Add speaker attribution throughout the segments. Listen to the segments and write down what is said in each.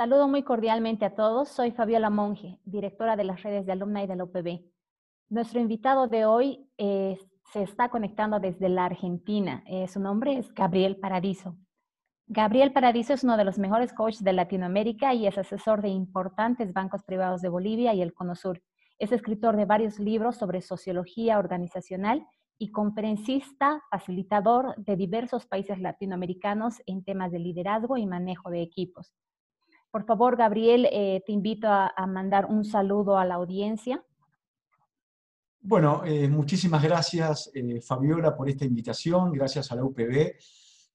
Speaker 1: Saludo muy cordialmente a todos. Soy Fabiola Monge, directora de las redes de alumna y de la UPB. Nuestro invitado de hoy eh, se está conectando desde la Argentina. Eh, su nombre es Gabriel Paradiso. Gabriel Paradiso es uno de los mejores coaches de Latinoamérica y es asesor de importantes bancos privados de Bolivia y el Cono Sur. Es escritor de varios libros sobre sociología organizacional y conferencista, facilitador de diversos países latinoamericanos en temas de liderazgo y manejo de equipos. Por favor, Gabriel, eh, te invito a, mandar un saludo a la audiencia.
Speaker 2: Bueno, eh, muchísimas gracias, eh, Fabiola, por esta invitación. Gracias a la UPB.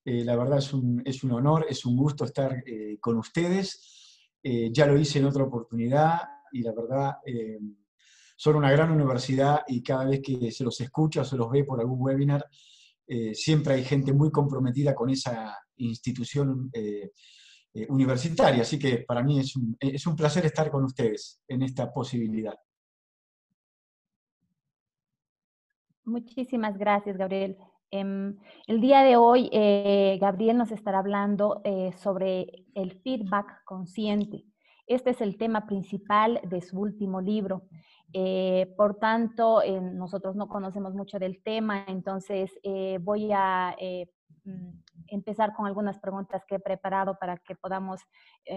Speaker 2: la verdad es un, es un, honor, es un gusto estar con ustedes. ya lo hice en otra oportunidad y la verdad son una gran universidad y cada vez que se los escucha o se los ve por algún webinar, siempre hay gente muy comprometida con esa institución eh, universitaria. Así que para mí es un, es un placer estar con ustedes en esta posibilidad.
Speaker 1: Muchísimas gracias, Gabriel. Em, el día de hoy, Gabriel nos estará hablando sobre el feedback consciente. Este es el tema principal de su último libro. Eh, por tanto, eh, nosotros no conocemos mucho del tema, entonces eh, voy a mm, empezar con algunas preguntas que he preparado para que podamos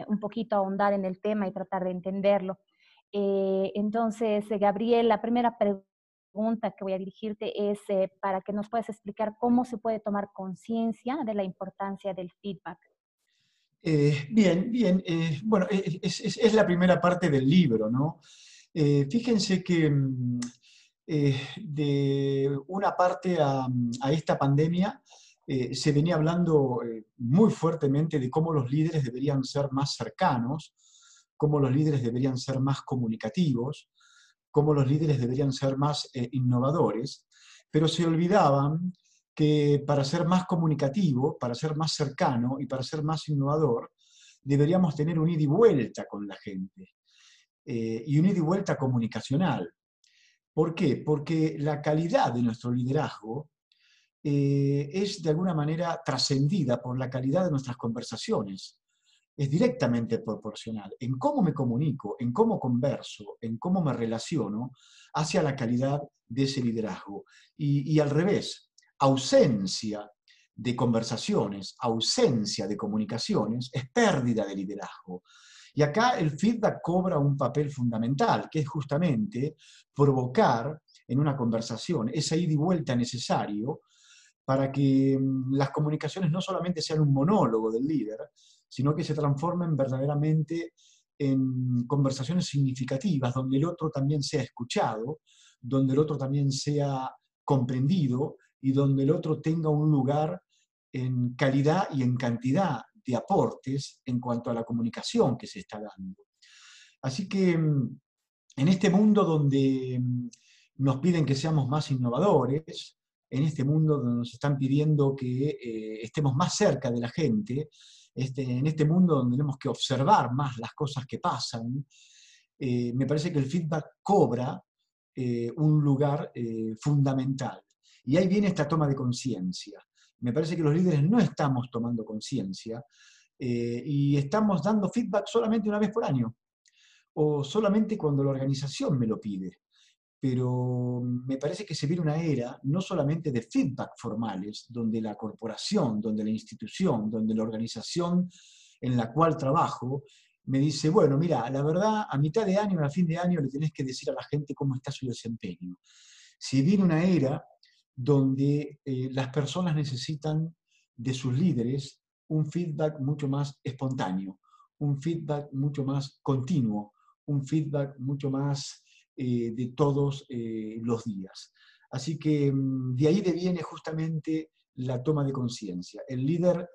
Speaker 1: un poquito ahondar en el tema y tratar de entenderlo. entonces, Gabriel, la primera pregunta que voy a dirigirte es para que nos puedas explicar cómo se puede tomar conciencia de la importancia del feedback.
Speaker 2: bien, bien. bueno, es, es, la primera parte del libro, ¿no? Eh, fíjense que mm, eh, de una parte a, esta pandemia eh, se venía hablando muy fuertemente de cómo los líderes deberían ser más cercanos, cómo los líderes deberían ser más comunicativos, cómo los líderes deberían ser más innovadores, pero se olvidaban que para ser más comunicativo, para ser más cercano y para ser más innovador, deberíamos tener un ida y vuelta con la gente. Eh, y un ida y vuelta comunicacional. ¿Por qué? Porque la calidad de nuestro liderazgo eh, es de alguna manera trascendida por la calidad de nuestras conversaciones. Es directamente proporcional en cómo me comunico, en cómo converso, en cómo me relaciono hacia la calidad de ese liderazgo. Y, y al revés, ausencia de conversaciones, ausencia de comunicaciones, es pérdida de liderazgo. Y acá el feedback cobra un papel fundamental, que es justamente provocar en una conversación esa ida y vuelta necesario para que mm, las comunicaciones no solamente sean un monólogo del líder, sino que se transformen verdaderamente en conversaciones significativas, donde el otro también sea escuchado, donde el otro también sea comprendido y donde el otro tenga un lugar en calidad y en cantidad de aportes en cuanto a la comunicación que se está dando. Así que mm, en este mundo donde mm, nos piden que seamos más innovadores, en este mundo donde nos están pidiendo que eh, estemos más cerca de la gente, este, en este mundo donde tenemos que observar más las cosas que pasan, eh, me parece que el feedback cobra eh, un lugar fundamental. Y ahí viene esta toma de conciencia me parece que los líderes no estamos tomando conciencia eh, y estamos dando feedback solamente una vez por año o solamente cuando la organización me lo pide. Pero me parece que se viene una era no solamente de feedback formales, donde la corporación, donde la institución, donde la organización en la cual trabajo me dice, bueno, mira, la verdad, a mitad de año, a fin de año, le tenés que decir a la gente cómo está su desempeño. Si viene una era donde eh, las personas necesitan de sus líderes un feedback mucho más espontáneo, un feedback mucho más continuo, un feedback mucho más eh, de todos eh, los días. Así que mm, de ahí viene justamente la toma de conciencia. El líder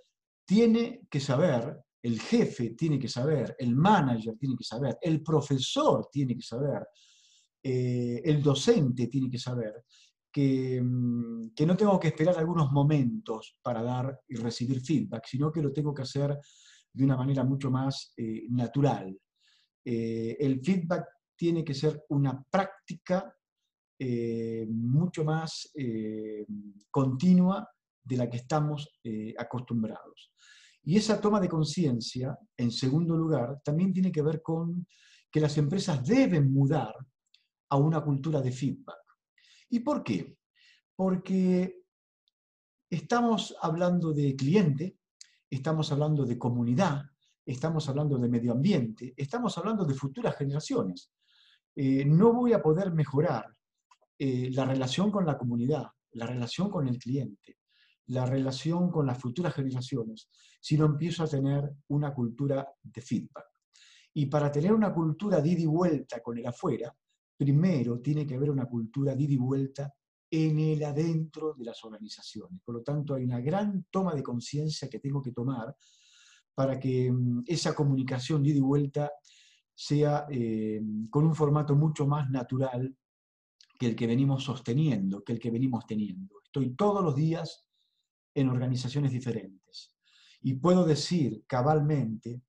Speaker 2: tiene que saber, el jefe tiene que saber, el manager tiene que saber, el profesor tiene que saber, el docente tiene que saber Mm, que, no tengo que esperar algunos momentos para dar y recibir feedback, sino que lo tengo que hacer de una manera mucho más eh, natural. Eh, el feedback tiene que ser una práctica eh, mucho más continua de la que estamos acostumbrados. Y esa toma de conciencia, en segundo lugar, también tiene que ver con que las empresas deben mudar a una cultura de feedback. ¿Y por qué? Porque estamos hablando de cliente, estamos hablando de comunidad, estamos hablando de medio ambiente, estamos hablando de futuras generaciones. Eh, no voy a poder mejorar eh, la relación con la comunidad, la relación con el cliente, la relación con las futuras generaciones, si no empiezo a tener una cultura de feedback. Y para tener una cultura de ida y vuelta con el afuera, primero tiene que haber una cultura de ida y vuelta en el adentro de las organizaciones. Por lo tanto, hay una gran toma de conciencia que tengo que tomar para que mm, esa comunicación de ida y vuelta sea eh, con un formato mucho más natural que el que venimos sosteniendo, que el que venimos teniendo. Estoy todos los días en organizaciones diferentes. Y puedo decir cabalmente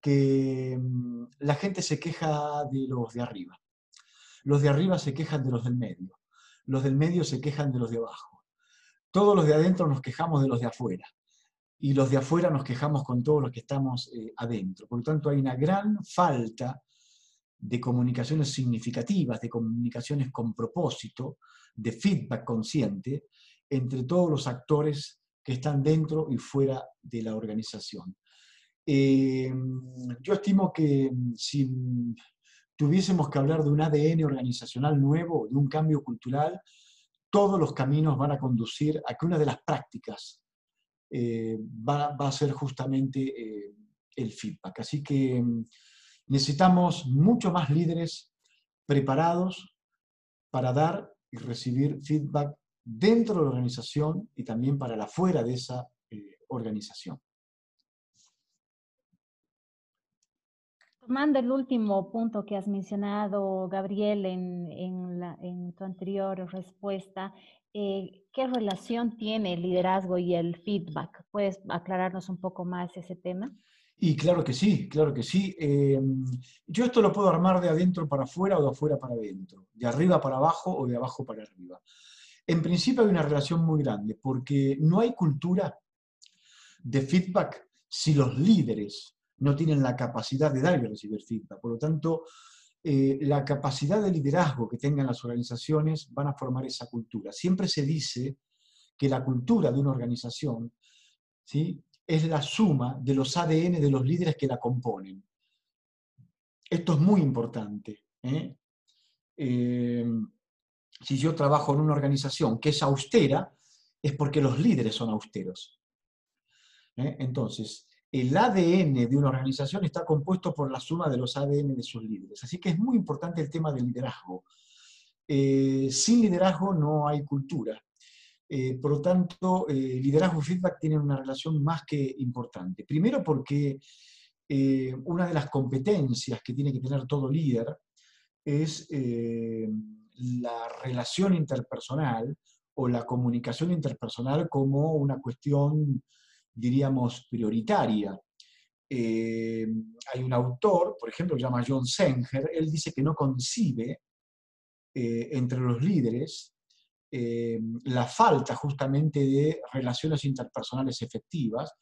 Speaker 2: que mm, la gente se queja de los de arriba. Los de arriba se quejan de los del medio. Los del medio se quejan de los de abajo. Todos los de adentro nos quejamos de los de afuera. Y los de afuera nos quejamos con todos los que estamos eh, adentro. Por lo tanto, hay una gran falta de comunicaciones significativas, de comunicaciones con propósito, de feedback consciente, entre todos los actores que están dentro y fuera de la organización. Eh, yo estimo que mm, si tuviésemos que hablar de un ADN organizacional nuevo, de un cambio cultural, todos los caminos van a conducir a que una de las prácticas eh, va, a ser justamente eh, el feedback. Así que mm, necesitamos mucho más líderes preparados para dar y recibir feedback dentro de la organización y también para la fuera de esa eh, organización.
Speaker 1: Tomando el último punto que has mencionado, Gabriel, en, tu anterior respuesta, eh, ¿qué relación tiene el liderazgo y el feedback? ¿Puedes aclararnos un poco más ese tema?
Speaker 2: Y claro que sí, claro que sí. Em, yo esto lo puedo armar de adentro para afuera o de afuera para adentro, de arriba para abajo o de abajo para arriba. En principio hay una relación muy grande, porque no hay cultura de feedback si los líderes no tienen la capacidad de dar y recibir feedback. Por lo tanto, eh, la capacidad de liderazgo que tengan las organizaciones van a formar esa cultura. Siempre se dice que la cultura de una organización ¿sí? es la suma de los ADN de los líderes que la componen. Esto es muy importante. ¿eh? eh si yo trabajo en una organización que es austera, es porque los líderes son austeros. Entonces, el ADN de una organización está compuesto por la suma de los ADN de sus líderes. Así que es muy importante el tema del liderazgo. Eh, sin liderazgo no hay cultura. Eh, por lo tanto, liderazgo y feedback tienen una relación más que importante. Primero porque una de las competencias que tiene que tener todo líder es la relación interpersonal o la comunicación interpersonal como una cuestión, diríamos, prioritaria. Eh, hay un autor, por ejemplo, que se llama John Senger, él dice que no concibe eh, entre los líderes eh, la falta justamente de relaciones interpersonales efectivas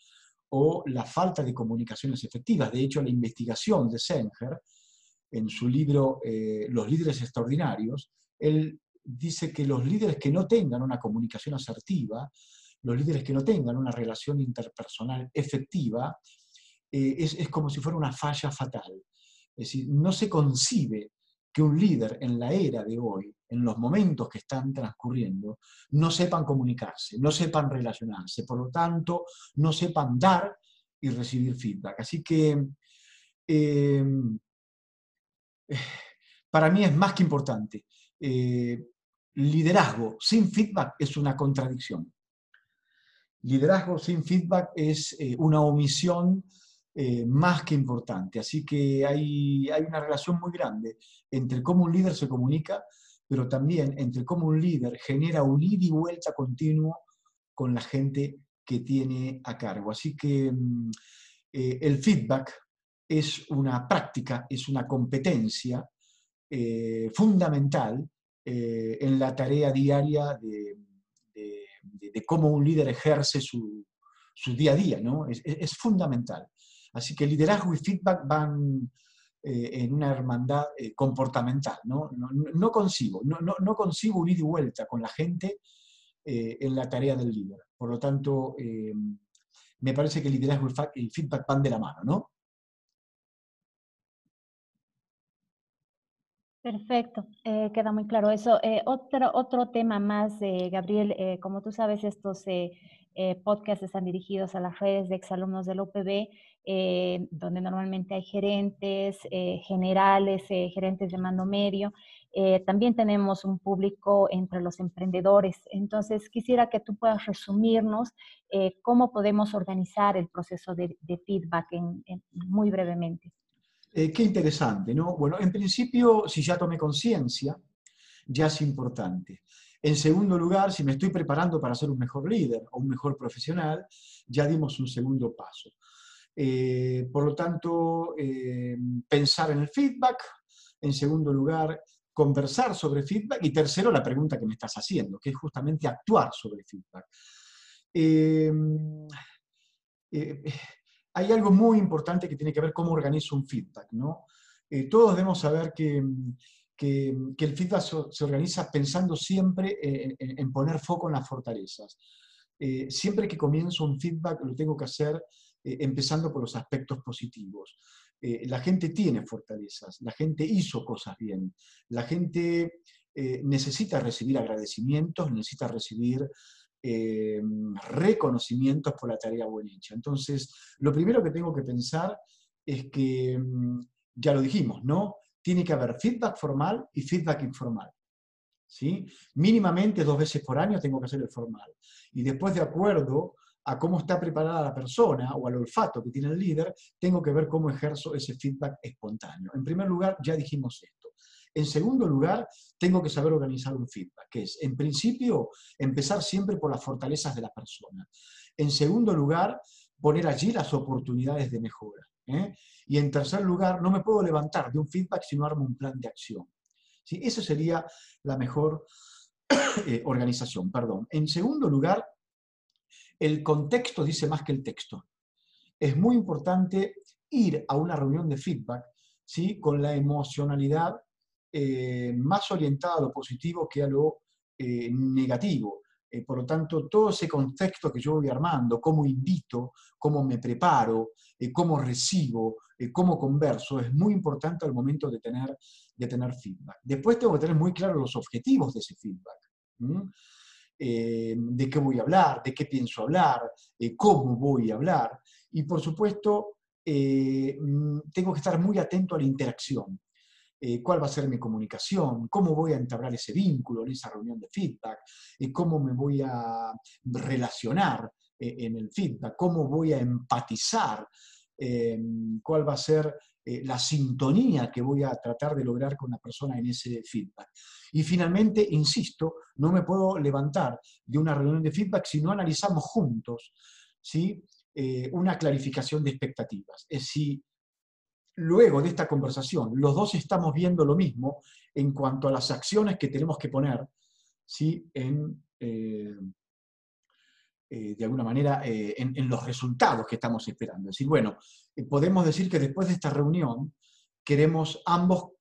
Speaker 2: o la falta de comunicaciones efectivas. De hecho, la investigación de Senger en su libro Los líderes extraordinarios, él dice que los líderes que no tengan una comunicación asertiva, los líderes que no tengan una relación interpersonal efectiva, eh, es, como si fuera una falla fatal. Es decir, no se concibe que un líder en la era de hoy, en los momentos que están transcurriendo, no sepan comunicarse, no sepan relacionarse, por lo tanto, no sepan dar y recibir feedback. Así que eh, para mí es más que importante eh, liderazgo sin feedback es una contradicción. Liderazgo sin feedback es eh, una omisión eh, más que importante. Así que hay, hay una relación muy grande entre cómo un líder se comunica, pero también entre cómo un líder genera un ida y vuelta continuo con la gente que tiene a cargo. Así que mm, el feedback es una práctica, es una competencia eh, fundamental eh, en la tarea diaria de, cómo un líder ejerce su, día a día, ¿no? Es, fundamental. Así que liderazgo y feedback van eh, en una hermandad eh, comportamental, ¿no? No, no consigo, no, no, consigo un ida y vuelta con la gente en la tarea del líder. Por lo tanto, me parece que liderazgo y feedback van de la mano, ¿no?
Speaker 1: Perfecto, eh, queda muy claro eso. Eh, otro, otro tema más, Gabriel, eh, como tú sabes, estos podcasts están dirigidos a las redes de exalumnos del OPB, donde normalmente hay gerentes, generales, gerentes de mando medio. también tenemos un público entre los emprendedores. Entonces, quisiera que tú puedas resumirnos cómo podemos organizar el proceso de, feedback muy brevemente.
Speaker 2: Eh, qué interesante, ¿no? Bueno, en principio, si ya tomé conciencia, ya es importante. En segundo lugar, si me estoy preparando para ser un mejor líder o un mejor profesional, ya dimos un segundo paso. Eh, por lo tanto, eh, pensar en el feedback. En segundo lugar, conversar sobre feedback. Y tercero, la pregunta que me estás haciendo, que es justamente actuar sobre feedback hay algo muy importante que tiene que ver cómo organizo un feedback. ¿no? Eh, todos debemos saber que, que, el feedback se, organiza pensando siempre en, poner foco en las fortalezas. Eh, siempre que comienzo un feedback lo tengo que hacer eh, empezando por los aspectos positivos. la gente tiene fortalezas, la gente hizo cosas bien, la gente necesita recibir agradecimientos, necesita recibir eh, reconocimientos por la tarea buena hecha. Entonces, lo primero que tengo que pensar es que, mm, ya lo dijimos, ¿no? Tiene que haber feedback formal y feedback informal. ¿sí? Mínimamente dos veces por año tengo que hacer el formal. Y después, de acuerdo a cómo está preparada la persona o al olfato que tiene el líder, tengo que ver cómo ejerzo ese feedback espontáneo. En primer lugar, ya dijimos esto. En segundo lugar, tengo que saber organizar un feedback, que es, en principio, empezar siempre por las fortalezas de la persona. En segundo lugar, poner allí las oportunidades de mejora. ¿eh? Y en tercer lugar, no me puedo levantar de un feedback si no armo un plan de acción. ¿Sí? Esa sería la mejor eh, organización. Perdón. En segundo lugar, el contexto dice más que el texto. Es muy importante ir a una reunión de feedback ¿sí? con la emocionalidad eh, más orientada a lo positivo que a lo eh, negativo. Eh, por lo tanto, todo ese contexto que yo voy armando, cómo invito, cómo me preparo, cómo recibo, cómo converso, es muy importante al momento de tener, de tener feedback. Después tengo que tener muy claros los objetivos de ese feedback. de qué voy a hablar, de qué pienso hablar, cómo voy a hablar. Y por supuesto, mm, tengo que estar muy atento a la interacción. Eh, cuál va a ser mi comunicación, cómo voy a entablar ese vínculo en esa reunión de feedback, eh, cómo me voy a relacionar eh, en el feedback, cómo voy a empatizar, em, cuál va a ser la sintonía que voy a tratar de lograr con la persona en ese feedback. Y finalmente, insisto, no me puedo levantar de una reunión de feedback si no analizamos juntos ¿sí? una clarificación de expectativas. Es si luego de esta conversación, los dos estamos viendo lo mismo en cuanto a las acciones que tenemos que poner, ¿sí? en, eh, eh, de alguna manera, eh, en, los resultados que estamos esperando. Es decir, bueno, podemos decir que después de esta reunión queremos ambos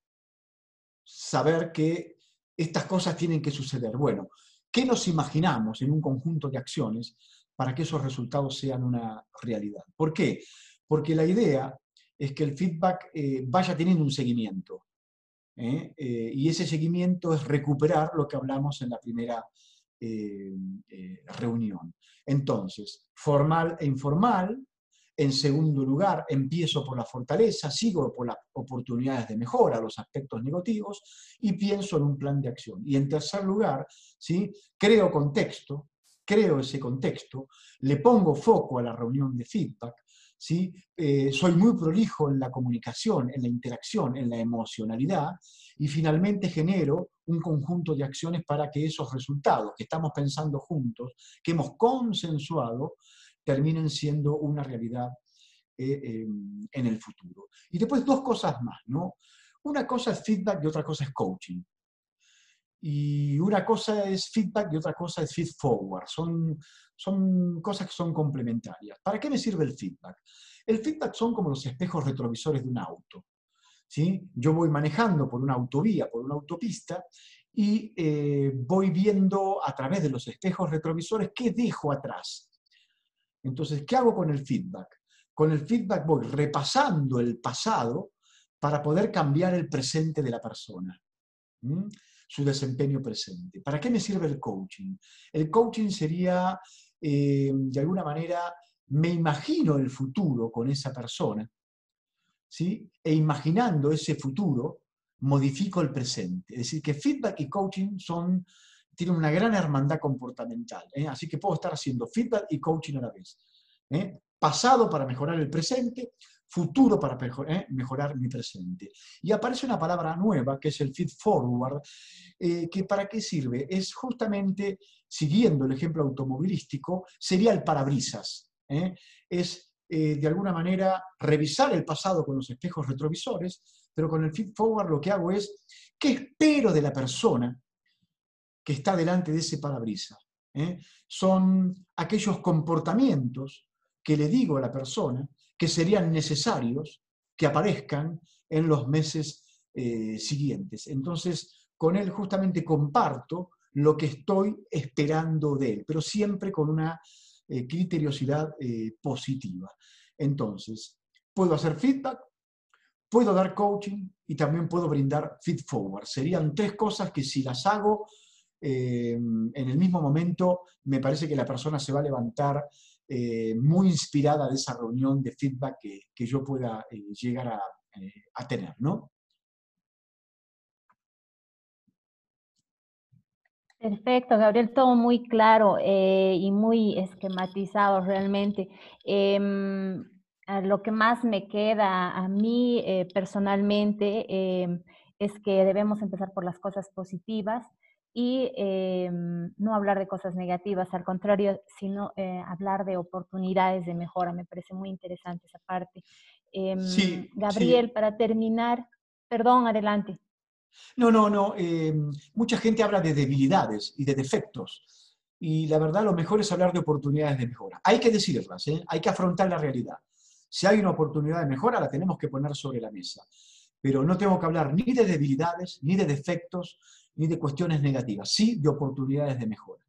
Speaker 2: saber que estas cosas tienen que suceder. Bueno, ¿qué nos imaginamos en un conjunto de acciones para que esos resultados sean una realidad? ¿Por qué? Porque la idea es que el feedback eh, vaya teniendo un seguimiento. ¿eh? Eh, y ese seguimiento es recuperar lo que hablamos en la primera reunión. Entonces, formal e informal. En segundo lugar, empiezo por la fortaleza, sigo por las oportunidades de mejora, los aspectos negativos, y pienso en un plan de acción. Y en tercer lugar, ¿sí? creo contexto, creo ese contexto, le pongo foco a la reunión de feedback, ¿sí? Eh, soy muy prolijo en la comunicación, en la interacción, en la emocionalidad, y finalmente genero un conjunto de acciones para que esos resultados que estamos pensando juntos, que hemos consensuado, terminen siendo una realidad eh, em, en el futuro. Y después dos cosas más, ¿no? Una cosa es feedback y otra cosa es coaching. Y una cosa es feedback y otra cosa es feed forward. Son, son cosas que son complementarias. ¿Para qué me sirve el feedback? El feedback son como los espejos retrovisores de un auto. ¿sí? Yo voy manejando por una autovía, por una autopista, y eh, voy viendo a través de los espejos retrovisores qué dejo atrás. Entonces, ¿qué hago con el feedback? Con el feedback voy repasando el pasado para poder cambiar el presente de la persona, su desempeño presente. ¿Para qué me sirve el coaching? El coaching sería, eh, de alguna manera, me imagino el futuro con esa persona, ¿sí? e imaginando ese futuro, modifico el presente. Es decir, que feedback y coaching son, tienen una gran hermandad comportamental. ¿eh? Así que puedo estar haciendo feedback y coaching a la vez. ¿eh? Pasado para mejorar el presente, futuro para ¿eh? mejorar mi presente. Y aparece una palabra nueva que es el feed forward, que para qué sirve? Es justamente, siguiendo el ejemplo automovilístico, sería el parabrisas. Es de alguna manera revisar el pasado con los espejos retrovisores pero con el feed forward lo que hago es, ¿qué espero de la persona que está delante de ese parabrisas? ¿Eh? Son aquellos comportamientos que le digo a la persona que serían necesarios que aparezcan en los meses eh, siguientes. Entonces, con él justamente comparto lo que estoy esperando de él, pero siempre con una eh, criteriosidad positiva. Entonces, puedo hacer feedback, puedo dar coaching y también puedo brindar feed forward. Serían tres cosas que si las hago eh, en el mismo momento, me parece que la persona se va a levantar eh, muy inspirada de esa reunión de feedback que, yo pueda eh, llegar a, a, tener, ¿no?
Speaker 1: Perfecto, Gabriel, todo muy claro y muy esquematizado realmente. Em, lo que más me queda a mí eh, personalmente em, es que debemos empezar por las cosas positivas y em, no hablar de cosas negativas, al contrario, sino eh, hablar de oportunidades de mejora. Me parece muy interesante esa parte. Em, sí, Gabriel, para terminar, perdón, adelante.
Speaker 2: No, no, no. mucha gente habla de debilidades y de defectos. Y la verdad, lo mejor es hablar de oportunidades de mejora. Hay que decirlas, ¿eh? hay que afrontar la realidad. Si hay una oportunidad de mejora, la tenemos que poner sobre la mesa. Pero no tengo que hablar ni de debilidades, ni de defectos, ni de cuestiones negativas, sí de oportunidades de mejora.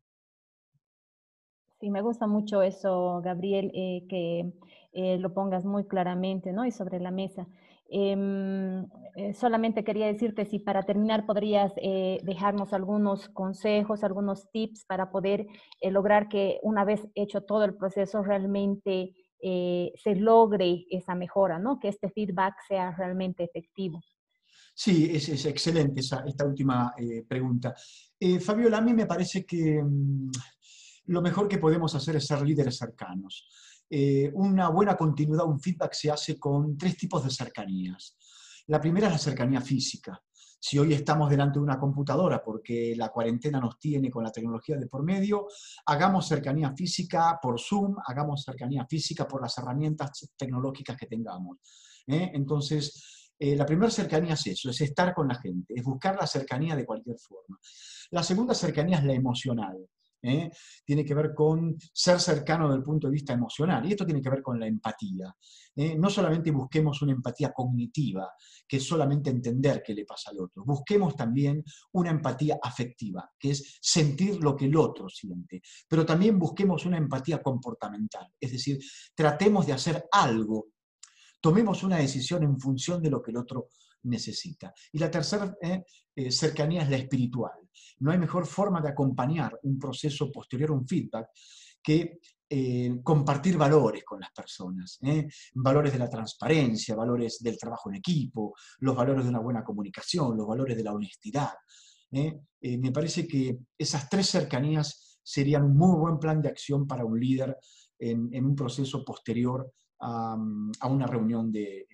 Speaker 1: Sí, me gusta mucho eso, Gabriel, eh, que eh, lo pongas muy claramente ¿no? y sobre la mesa. Em, eh, solamente quería decirte si para terminar podrías dejarnos algunos consejos, algunos tips para poder lograr que una vez hecho todo el proceso realmente eh, se logre esa mejora, ¿no? Que este feedback sea realmente efectivo.
Speaker 2: Sí, es, excelente esa, esta última eh, pregunta. Eh, Fabiola, a mí me parece que mm, lo mejor que podemos hacer es ser líderes cercanos. una buena continuidad, un feedback se hace con tres tipos de cercanías. La primera es la cercanía física. Si hoy estamos delante de una computadora porque la cuarentena nos tiene con la tecnología de por medio, hagamos cercanía física por Zoom, hagamos cercanía física por las herramientas tecnológicas que tengamos. ¿eh? Entonces, eh, la primera cercanía es eso, es estar con la gente, es buscar la cercanía de cualquier forma. La segunda cercanía es la emocional. ¿Eh? tiene que ver con ser cercano desde el punto de vista emocional. Y esto tiene que ver con la empatía. ¿eh? No solamente busquemos una empatía cognitiva, que es solamente entender qué le pasa al otro. Busquemos también una empatía afectiva, que es sentir lo que el otro siente. Pero también busquemos una empatía comportamental. Es decir, tratemos de hacer algo. Tomemos una decisión en función de lo que el otro necesita. Y la tercera ¿eh? Cercanía es la espiritual. No hay mejor forma de acompañar un proceso posterior un feedback que eh, compartir valores con las personas, valores de la transparencia, valores del trabajo en equipo, los valores de una buena comunicación, los valores de la honestidad. me parece que esas tres cercanías serían un muy buen plan de acción para un líder en, un proceso posterior a, una reunión de,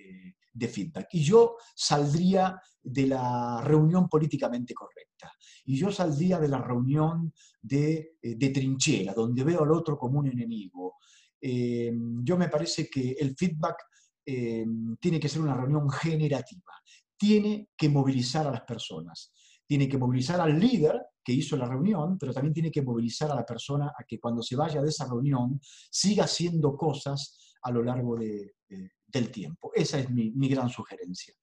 Speaker 2: de feedback. Y yo saldría de la reunión políticamente correcta. Y yo saldría de la reunión de, eh, trinchera, donde veo al otro como un enemigo. Eh, yo me parece que el feedback eh, tiene que ser una reunión generativa, tiene que movilizar a las personas, tiene que movilizar al líder que hizo la reunión, pero también tiene que movilizar a la persona a que cuando se vaya de esa reunión siga haciendo cosas a lo largo del tiempo. Esa es mi, gran sugerencia.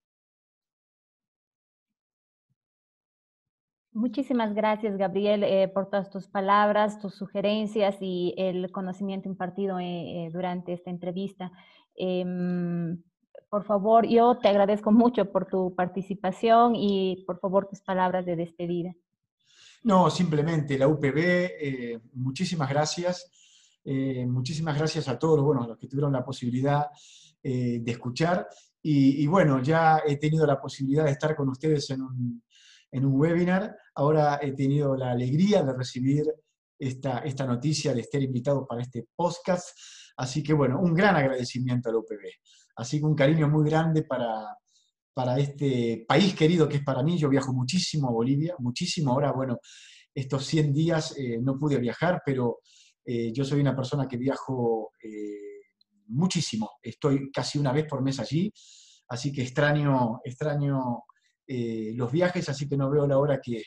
Speaker 1: Muchísimas gracias, Gabriel, eh, por todas tus palabras, tus sugerencias y el conocimiento impartido eh, eh, durante esta entrevista. Em, por favor, yo te agradezco mucho por tu participación y por favor tus palabras de despedida.
Speaker 2: No, simplemente la UPB, eh, muchísimas gracias. Eh, muchísimas gracias a todos bueno, los que tuvieron la posibilidad eh, de escuchar. Y, bueno, ya he tenido la posibilidad de estar con ustedes en un, en un webinar. Ahora he tenido la alegría de recibir esta, esta noticia de estar invitado para este podcast. Así que bueno, un gran agradecimiento a la UPB. Así que un cariño muy grande para, para este país querido que es para mí. Yo viajo muchísimo a Bolivia, muchísimo. Ahora, bueno, estos 100 días eh, no pude viajar, pero eh, yo soy una persona que viajo muchísimo. Estoy casi una vez por mes allí, así que extraño, extraño los viajes, así que no veo la hora que,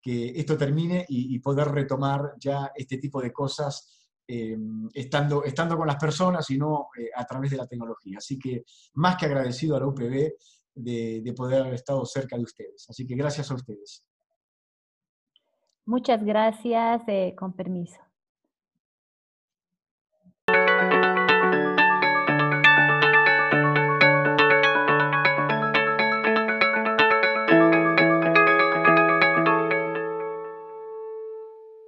Speaker 2: que esto termine y, poder retomar ya este tipo de cosas Em, estando, estando con las personas y no eh, a través de la tecnología. Así que más que agradecido a la UPB de, poder haber estado cerca de ustedes. Así que gracias a ustedes.
Speaker 1: Muchas gracias, eh, con permiso.